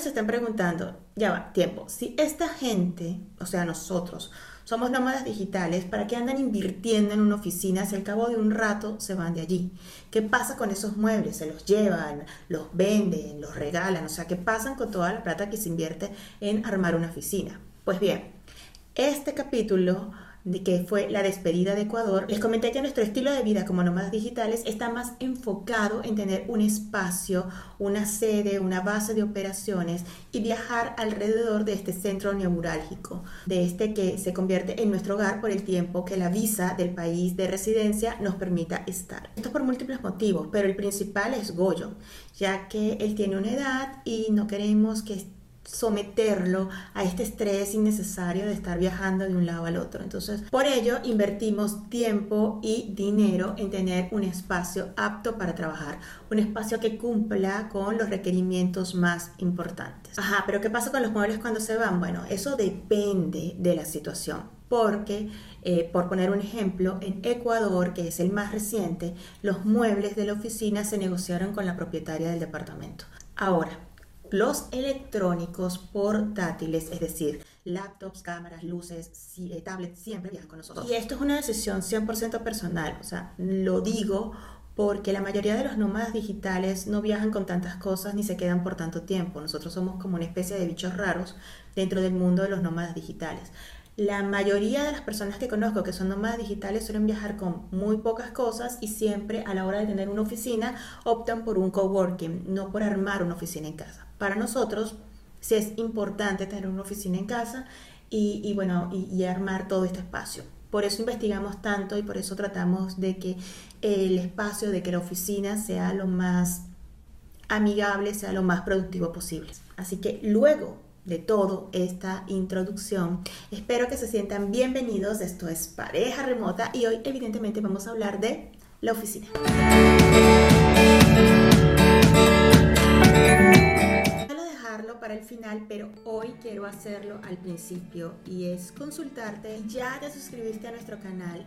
se estén preguntando, ya va, tiempo, si esta gente, o sea, nosotros, somos nómadas digitales, ¿para qué andan invirtiendo en una oficina si al cabo de un rato se van de allí? ¿Qué pasa con esos muebles? ¿Se los llevan, los venden, los regalan? O sea, ¿qué pasan con toda la plata que se invierte en armar una oficina? Pues bien, este capítulo que fue la despedida de Ecuador, les comenté que nuestro estilo de vida como nómadas digitales está más enfocado en tener un espacio, una sede, una base de operaciones y viajar alrededor de este centro neurálgico, de este que se convierte en nuestro hogar por el tiempo que la visa del país de residencia nos permita estar. Esto por múltiples motivos, pero el principal es Goyo, ya que él tiene una edad y no queremos que someterlo a este estrés innecesario de estar viajando de un lado al otro. Entonces, por ello, invertimos tiempo y dinero en tener un espacio apto para trabajar, un espacio que cumpla con los requerimientos más importantes. Ajá, pero ¿qué pasa con los muebles cuando se van? Bueno, eso depende de la situación porque, eh, por poner un ejemplo, en Ecuador, que es el más reciente, los muebles de la oficina se negociaron con la propietaria del departamento. Ahora, los electrónicos portátiles, es decir, laptops, cámaras, luces, eh, tablets, siempre viajan con nosotros. Y esto es una decisión 100% personal, o sea, lo digo porque la mayoría de los nómadas digitales no viajan con tantas cosas ni se quedan por tanto tiempo. Nosotros somos como una especie de bichos raros dentro del mundo de los nómadas digitales. La mayoría de las personas que conozco que son nómadas digitales suelen viajar con muy pocas cosas y siempre a la hora de tener una oficina optan por un coworking, no por armar una oficina en casa. Para nosotros sí es importante tener una oficina en casa y, bueno, y, armar todo este espacio. Por eso investigamos tanto y por eso tratamos de que el espacio, de que la oficina sea lo más amigable, sea lo más productivo posible. Así que luego de todo esta introducción. Espero que se sientan bienvenidos. Esto es Pareja Remota y hoy evidentemente vamos a hablar de la oficina. Para el final, pero hoy quiero hacerlo al principio y es consultarte. Ya te suscribiste a nuestro canal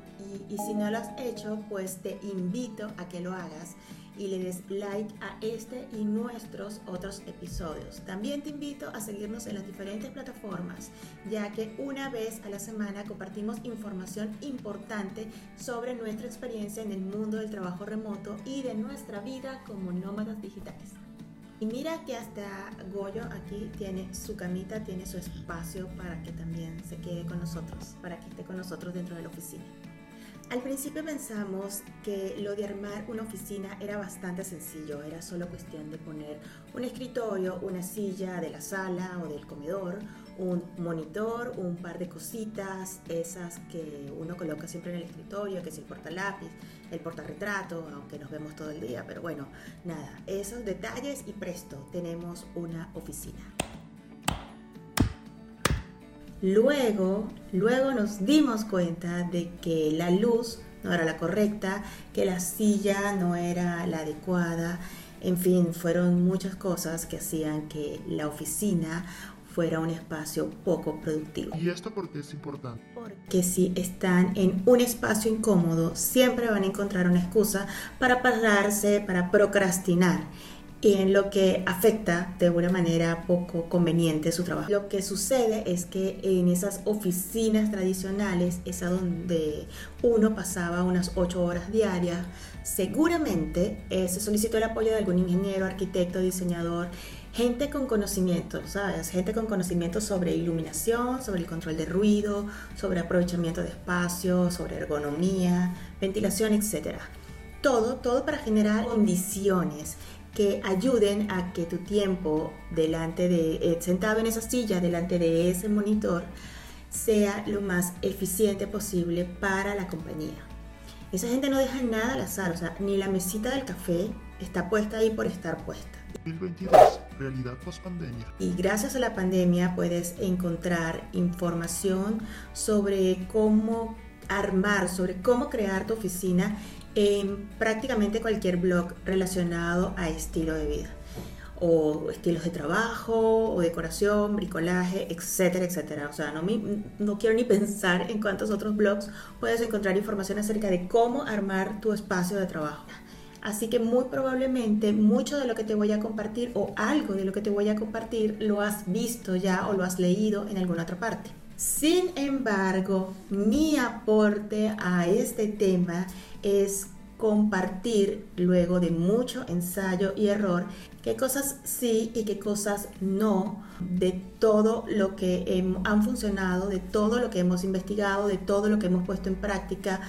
y si no lo has hecho, pues te invito a que lo hagas y le des like a este y nuestros otros episodios. También te invito a seguirnos en las diferentes plataformas, ya que una vez a la semana compartimos información importante sobre nuestra experiencia en el mundo del trabajo remoto y de nuestra vida como nómadas digitales. Y mira que hasta Goyo aquí tiene su camita, tiene su espacio para que también se quede con nosotros, para que esté con nosotros dentro de la oficina. Al principio pensamos que lo de armar una oficina era bastante sencillo, era solo cuestión de poner un escritorio, una silla de la sala o del comedor, un monitor, un par de cositas, esas que uno coloca siempre en el escritorio, que es el portalápiz, el portarretrato, aunque nos vemos todo el día, pero bueno, nada, esos detalles y presto, tenemos una oficina. Luego, luego nos dimos cuenta de que la luz no era la correcta, que la silla no era la adecuada, en fin, fueron muchas cosas que hacían que la oficina fuera un espacio poco productivo. ¿Y esto por qué es importante? Porque si están en un espacio incómodo, siempre van a encontrar una excusa para pararse, para procrastinar en lo que afecta de una manera poco conveniente su trabajo. Lo que sucede es que en esas oficinas tradicionales es a donde uno pasaba unas ocho horas diarias. Seguramente eh, se solicitó el apoyo de algún ingeniero, arquitecto, diseñador, gente con conocimiento, ¿sabes? Gente con conocimiento sobre iluminación, sobre el control de ruido, sobre aprovechamiento de espacio, sobre ergonomía, ventilación, etc. Todo, todo para generar condiciones que ayuden a que tu tiempo delante de, eh, sentado en esa silla, delante de ese monitor, sea lo más eficiente posible para la compañía. Esa gente no deja nada al azar, o sea, ni la mesita del café está puesta ahí por estar puesta. 2022, realidad post pandemia. Y gracias a la pandemia puedes encontrar información sobre cómo armar, sobre cómo crear tu oficina en prácticamente cualquier blog relacionado a estilo de vida o estilos de trabajo o decoración, bricolaje, etcétera, etcétera. O sea, no, no quiero ni pensar en cuántos otros blogs puedes encontrar información acerca de cómo armar tu espacio de trabajo. Así que muy probablemente mucho de lo que te voy a compartir o algo de lo que te voy a compartir lo has visto ya o lo has leído en alguna otra parte. Sin embargo, mi aporte a este tema es compartir luego de mucho ensayo y error qué cosas sí y qué cosas no de todo lo que han funcionado, de todo lo que hemos investigado, de todo lo que hemos puesto en práctica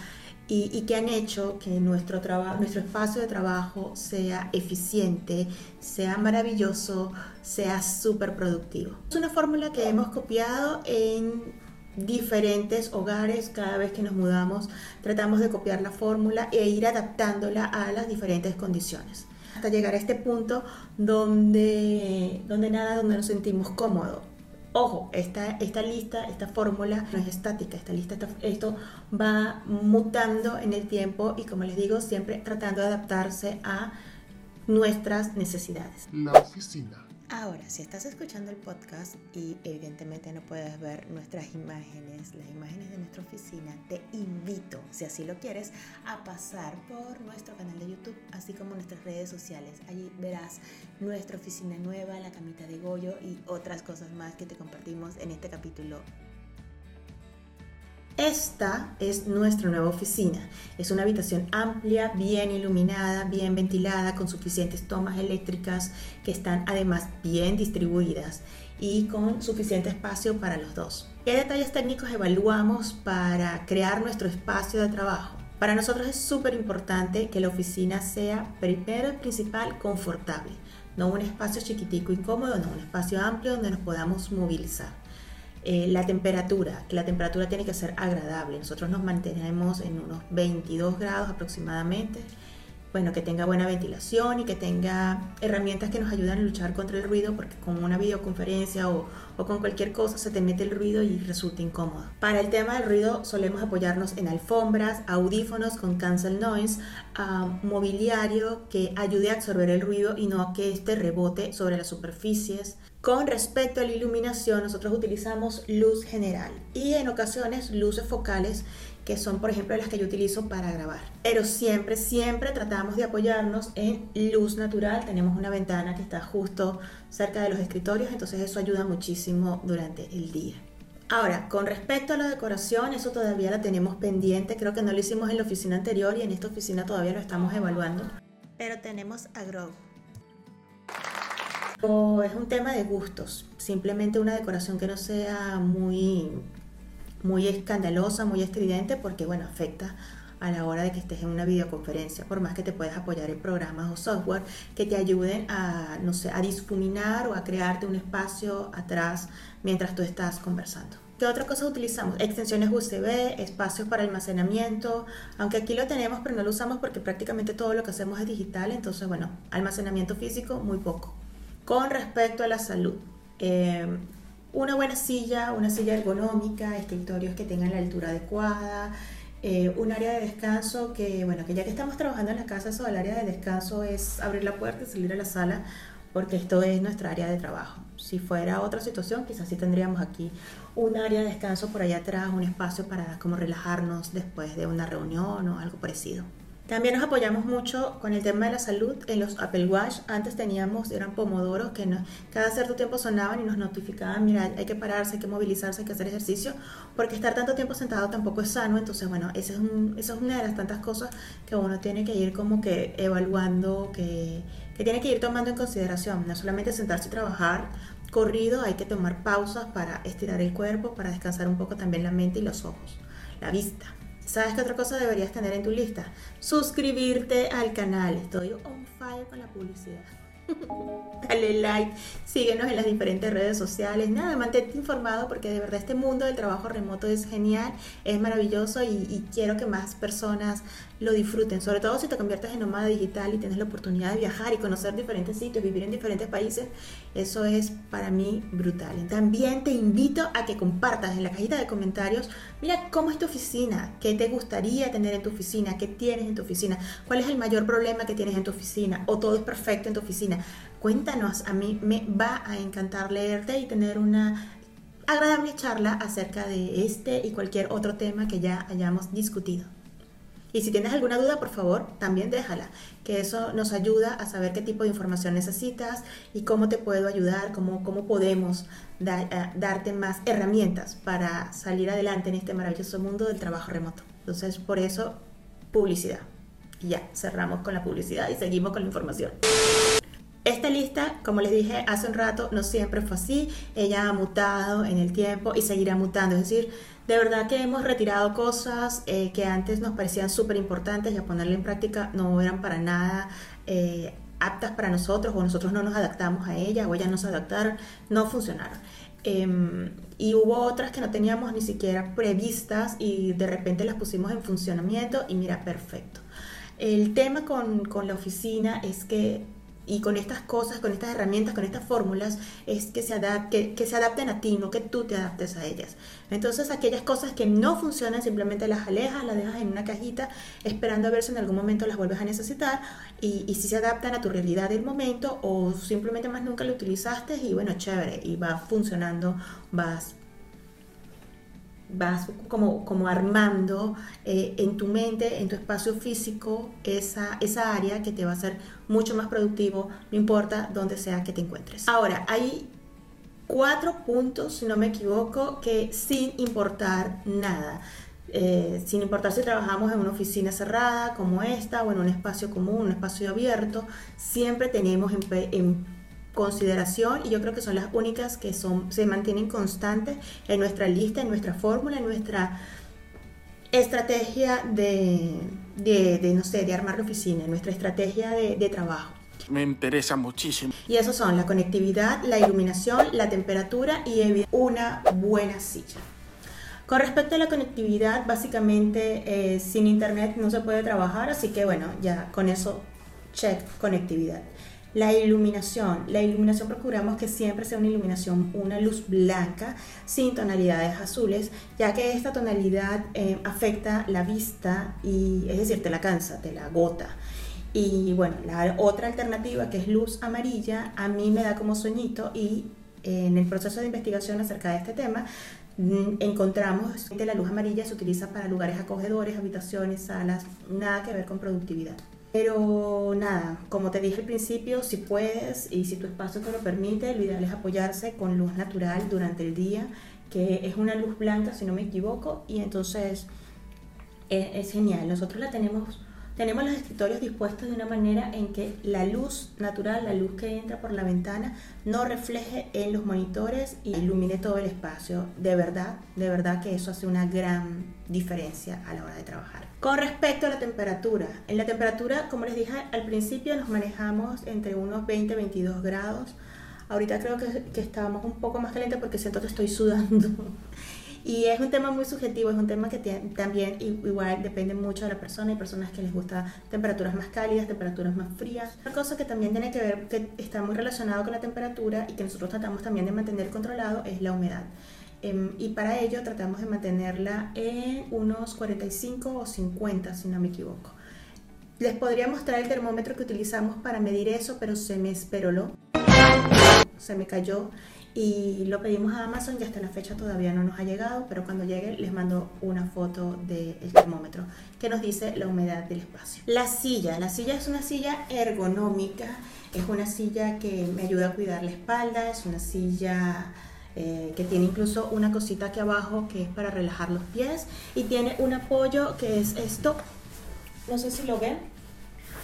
y, que han hecho que nuestro, trabajo, nuestro espacio de trabajo sea eficiente, sea maravilloso, sea súper productivo. Es una fórmula que hemos copiado en diferentes hogares cada vez que nos mudamos. Tratamos de copiar la fórmula e ir adaptándola a las diferentes condiciones hasta llegar a este punto donde, donde nada, donde nos sentimos cómodos Ojo, esta, esta lista, esta fórmula no es estática, esta lista, esto va mutando en el tiempo y como les digo, siempre tratando de adaptarse a nuestras necesidades. La oficina. Ahora, si estás escuchando el podcast y evidentemente no puedes ver nuestras imágenes, las imágenes de nuestra oficina, te invito, si así lo quieres, a pasar por nuestro canal de YouTube, así como nuestras redes sociales. Allí verás nuestra oficina nueva, la camita de Goyo y otras cosas más que te compartimos en este capítulo esta es nuestra nueva oficina. Es una habitación amplia, bien iluminada, bien ventilada, con suficientes tomas eléctricas que están además bien distribuidas y con suficiente espacio para los dos. ¿Qué detalles técnicos evaluamos para crear nuestro espacio de trabajo? Para nosotros es súper importante que la oficina sea primero y principal confortable, no un espacio chiquitico incómodo, no un espacio amplio donde nos podamos movilizar. Eh, la temperatura, que la temperatura tiene que ser agradable. Nosotros nos mantenemos en unos 22 grados aproximadamente. Bueno, que tenga buena ventilación y que tenga herramientas que nos ayudan a luchar contra el ruido, porque con una videoconferencia o, o con cualquier cosa se te mete el ruido y resulta incómodo. Para el tema del ruido solemos apoyarnos en alfombras, audífonos con cancel noise, mobiliario que ayude a absorber el ruido y no que este rebote sobre las superficies. Con respecto a la iluminación, nosotros utilizamos luz general y en ocasiones luces focales que son por ejemplo las que yo utilizo para grabar. Pero siempre, siempre tratamos de apoyarnos en luz natural. Tenemos una ventana que está justo cerca de los escritorios, entonces eso ayuda muchísimo durante el día. Ahora, con respecto a la decoración, eso todavía la tenemos pendiente. Creo que no lo hicimos en la oficina anterior y en esta oficina todavía lo estamos evaluando. Pero tenemos a o es un tema de gustos, simplemente una decoración que no sea muy, muy escandalosa, muy estridente, porque bueno, afecta a la hora de que estés en una videoconferencia, por más que te puedas apoyar en programas o software que te ayuden a, no sé, a difuminar o a crearte un espacio atrás mientras tú estás conversando. ¿Qué otra cosa utilizamos? Extensiones USB, espacios para almacenamiento, aunque aquí lo tenemos pero no lo usamos porque prácticamente todo lo que hacemos es digital, entonces bueno, almacenamiento físico muy poco. Con respecto a la salud, eh, una buena silla, una silla ergonómica, escritorios que tengan la altura adecuada, eh, un área de descanso que, bueno, que ya que estamos trabajando en la casa, eso del área de descanso es abrir la puerta y salir a la sala, porque esto es nuestra área de trabajo. Si fuera otra situación, quizás sí tendríamos aquí un área de descanso por allá atrás, un espacio para como relajarnos después de una reunión o algo parecido. También nos apoyamos mucho con el tema de la salud en los Apple Watch. Antes teníamos, eran pomodoros que cada cierto tiempo sonaban y nos notificaban, mira, hay que pararse, hay que movilizarse, hay que hacer ejercicio, porque estar tanto tiempo sentado tampoco es sano. Entonces, bueno, esa es, es una de las tantas cosas que uno tiene que ir como que evaluando, que, que tiene que ir tomando en consideración. No solamente sentarse y trabajar corrido, hay que tomar pausas para estirar el cuerpo, para descansar un poco también la mente y los ojos, la vista. ¿Sabes qué otra cosa deberías tener en tu lista? Suscribirte al canal. Estoy on fire con la publicidad. Dale like, síguenos en las diferentes redes sociales. Nada, mantente informado porque de verdad este mundo del trabajo remoto es genial, es maravilloso y, y, quiero que más personas lo disfruten. Sobre todo si te conviertes en nómada digital y tienes la oportunidad de viajar y conocer diferentes sitios, vivir en diferentes países. Eso es para mí brutal. También te invito a que compartas en la cajita de comentarios, mira cómo es tu oficina, qué te gustaría tener en tu oficina, qué tienes en tu oficina, cuál es el mayor problema que tienes en tu oficina o todo es perfecto en tu oficina. Cuéntanos, a mí me va a encantar leerte y tener una agradable charla acerca de este y cualquier otro tema que ya hayamos discutido. Y si tienes alguna duda, por favor, también déjala, que eso nos ayuda a saber qué tipo de información necesitas y cómo te puedo ayudar, cómo, cómo podemos eh, darte más herramientas para salir adelante en este maravilloso mundo del trabajo remoto. Entonces, por eso, publicidad. Y ya, cerramos con la publicidad y seguimos con la información. Esta lista, como les dije hace un rato, no siempre fue así. Ella ha mutado en el tiempo y seguirá mutando. Es decir, de verdad que hemos retirado cosas eh, que antes nos parecían súper importantes y a ponerla en práctica no eran para nada eh, aptas para nosotros o nosotros no nos adaptamos a ellas o ellas no se adaptaron, no funcionaron. Em, y hubo otras que no teníamos ni siquiera previstas y de repente las pusimos en funcionamiento y mira, perfecto. El tema con, con la oficina es que y con estas cosas, con estas herramientas, con estas fórmulas, es que se, adapte, que, se adapten a ti, no que tú te adaptes a ellas. Entonces, aquellas cosas que no funcionan, simplemente las alejas, las dejas en una cajita, esperando a ver si en algún momento las vuelves a necesitar y, y si se adaptan a tu realidad del momento o simplemente más nunca lo utilizaste y bueno, chévere, y va funcionando, vas vas como, como armando eh, en tu mente, en tu espacio físico, esa, esa área que te va a hacer mucho más productivo, no importa dónde sea que te encuentres. Ahora, hay cuatro puntos, si no me equivoco, que sin importar nada, eh, sin importar si trabajamos en una oficina cerrada como esta o en un espacio común, un espacio abierto, siempre tenemos en, consideración y yo creo que son las únicas que son, se mantienen constantes en nuestra lista, en nuestra fórmula, en nuestra estrategia de, de, no sé, de armar la oficina, en nuestra estrategia de, de trabajo. Me interesa muchísimo. Y eso son la conectividad, la iluminación, la temperatura y una buena silla. Con respecto a la conectividad, básicamente eh, sin internet no se puede trabajar, así que bueno, ya con eso check conectividad. La iluminación. La iluminación procuramos que siempre sea una iluminación, una luz blanca sin tonalidades azules, ya que esta tonalidad eh, afecta la vista y es decir, te la cansa, te la agota. Y bueno, la otra alternativa que es luz amarilla, a mí me da como sueñito y eh, en el proceso de investigación acerca de este tema mm, encontramos que la luz amarilla se utiliza para lugares acogedores, habitaciones, salas, nada que ver con productividad. Pero nada, como te dije al principio, si puedes y si tu espacio te lo permite, lo ideal es apoyarse con luz natural durante el día, que es una luz blanca si no me equivoco, y entonces es, es genial. Nosotros la tenemos tenemos los escritorios dispuestos de una manera en que la luz natural, la luz que entra por la ventana, no refleje en los monitores y ilumine todo el espacio. De verdad, de verdad que eso hace una gran diferencia a la hora de trabajar. Con respecto a la temperatura, en la temperatura, como les dije al principio, nos manejamos entre unos 20 22 grados. Ahorita creo que, que estábamos un poco más caliente porque siento que estoy sudando. Y es un tema muy subjetivo, es un tema que también igual depende mucho de la persona. Hay personas que les gusta temperaturas más cálidas, temperaturas más frías. Otra cosa que también tiene que ver, que está muy relacionado con la temperatura y que nosotros tratamos también de mantener controlado, es la humedad. Em, y para ello tratamos de mantenerla en unos 45 o 50, si no me equivoco. Les podría mostrar el termómetro que utilizamos para medir eso, pero se me esperoló, se me cayó y lo pedimos a Amazon y hasta la fecha todavía no nos ha llegado, pero cuando llegue les mando una foto del termómetro que nos dice la humedad del espacio. La silla, la silla es una silla ergonómica, es una silla que me ayuda a cuidar la espalda, es una silla eh, que tiene incluso una cosita aquí abajo que es para relajar los pies y tiene un apoyo que es esto, no sé si lo ven,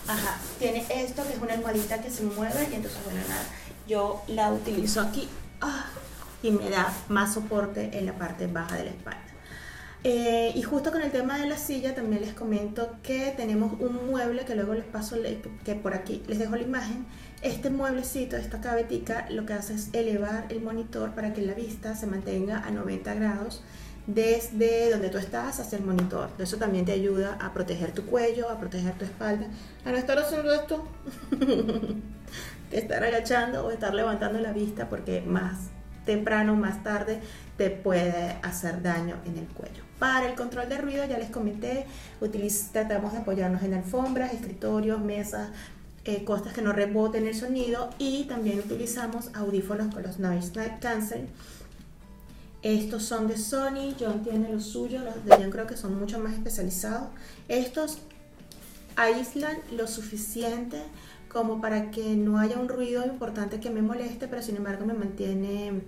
ajá, tiene esto que es una almohadita que se mueve y entonces bueno nada, yo la utilizo aquí Ah, y me da más soporte en la parte baja de la espalda. Eh, y justo con el tema de la silla también les comento que tenemos un mueble que luego les paso, que por aquí les dejo la imagen. Este mueblecito, esta cabetica, lo que hace es elevar el monitor para que la vista se mantenga a 90 grados desde donde tú estás hacia el monitor. Eso también te ayuda a proteger tu cuello, a proteger tu espalda, a no estar haciendo esto. estar agachando o estar levantando la vista porque más temprano, más tarde, te puede hacer daño en el cuello. Para el control de ruido, ya les comenté, tratamos de apoyarnos en alfombras, escritorios, mesas, eh, cosas que no reboten el sonido y también utilizamos audífonos con los noise cancel Estos son de Sony, John tiene los suyos, los de John creo que son mucho más especializados. Estos aíslan lo suficiente como para que no haya un ruido importante que me moleste, pero sin embargo me mantiene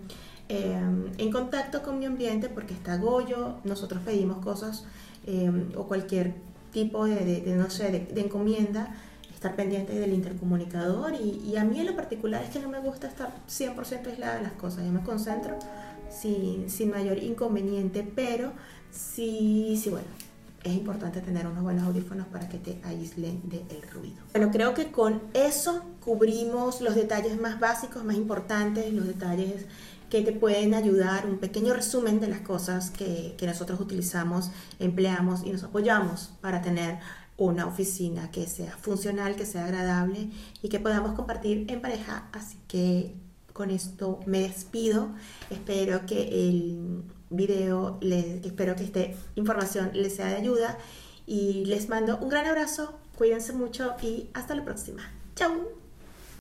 eh, en contacto con mi ambiente porque está Goyo, nosotros pedimos cosas eh, o cualquier tipo de, no sé, de, encomienda, estar pendiente del intercomunicador y, y, a mí en lo particular es que no me gusta estar 100% aislada de las cosas, yo me concentro sin, mayor inconveniente, pero sí, sí, bueno, es importante tener unos buenos audífonos para que te aíslen del ruido. Bueno, creo que con eso cubrimos los detalles más básicos, más importantes, los detalles que te pueden ayudar, un pequeño resumen de las cosas que, que nosotros utilizamos, empleamos y nos apoyamos para tener una oficina que sea funcional, que sea agradable y que podamos compartir en pareja. Así que con esto me despido. Espero que el video, les, espero que esta información les sea de ayuda y les mando un gran abrazo. Cuídense mucho y hasta la próxima. Chao.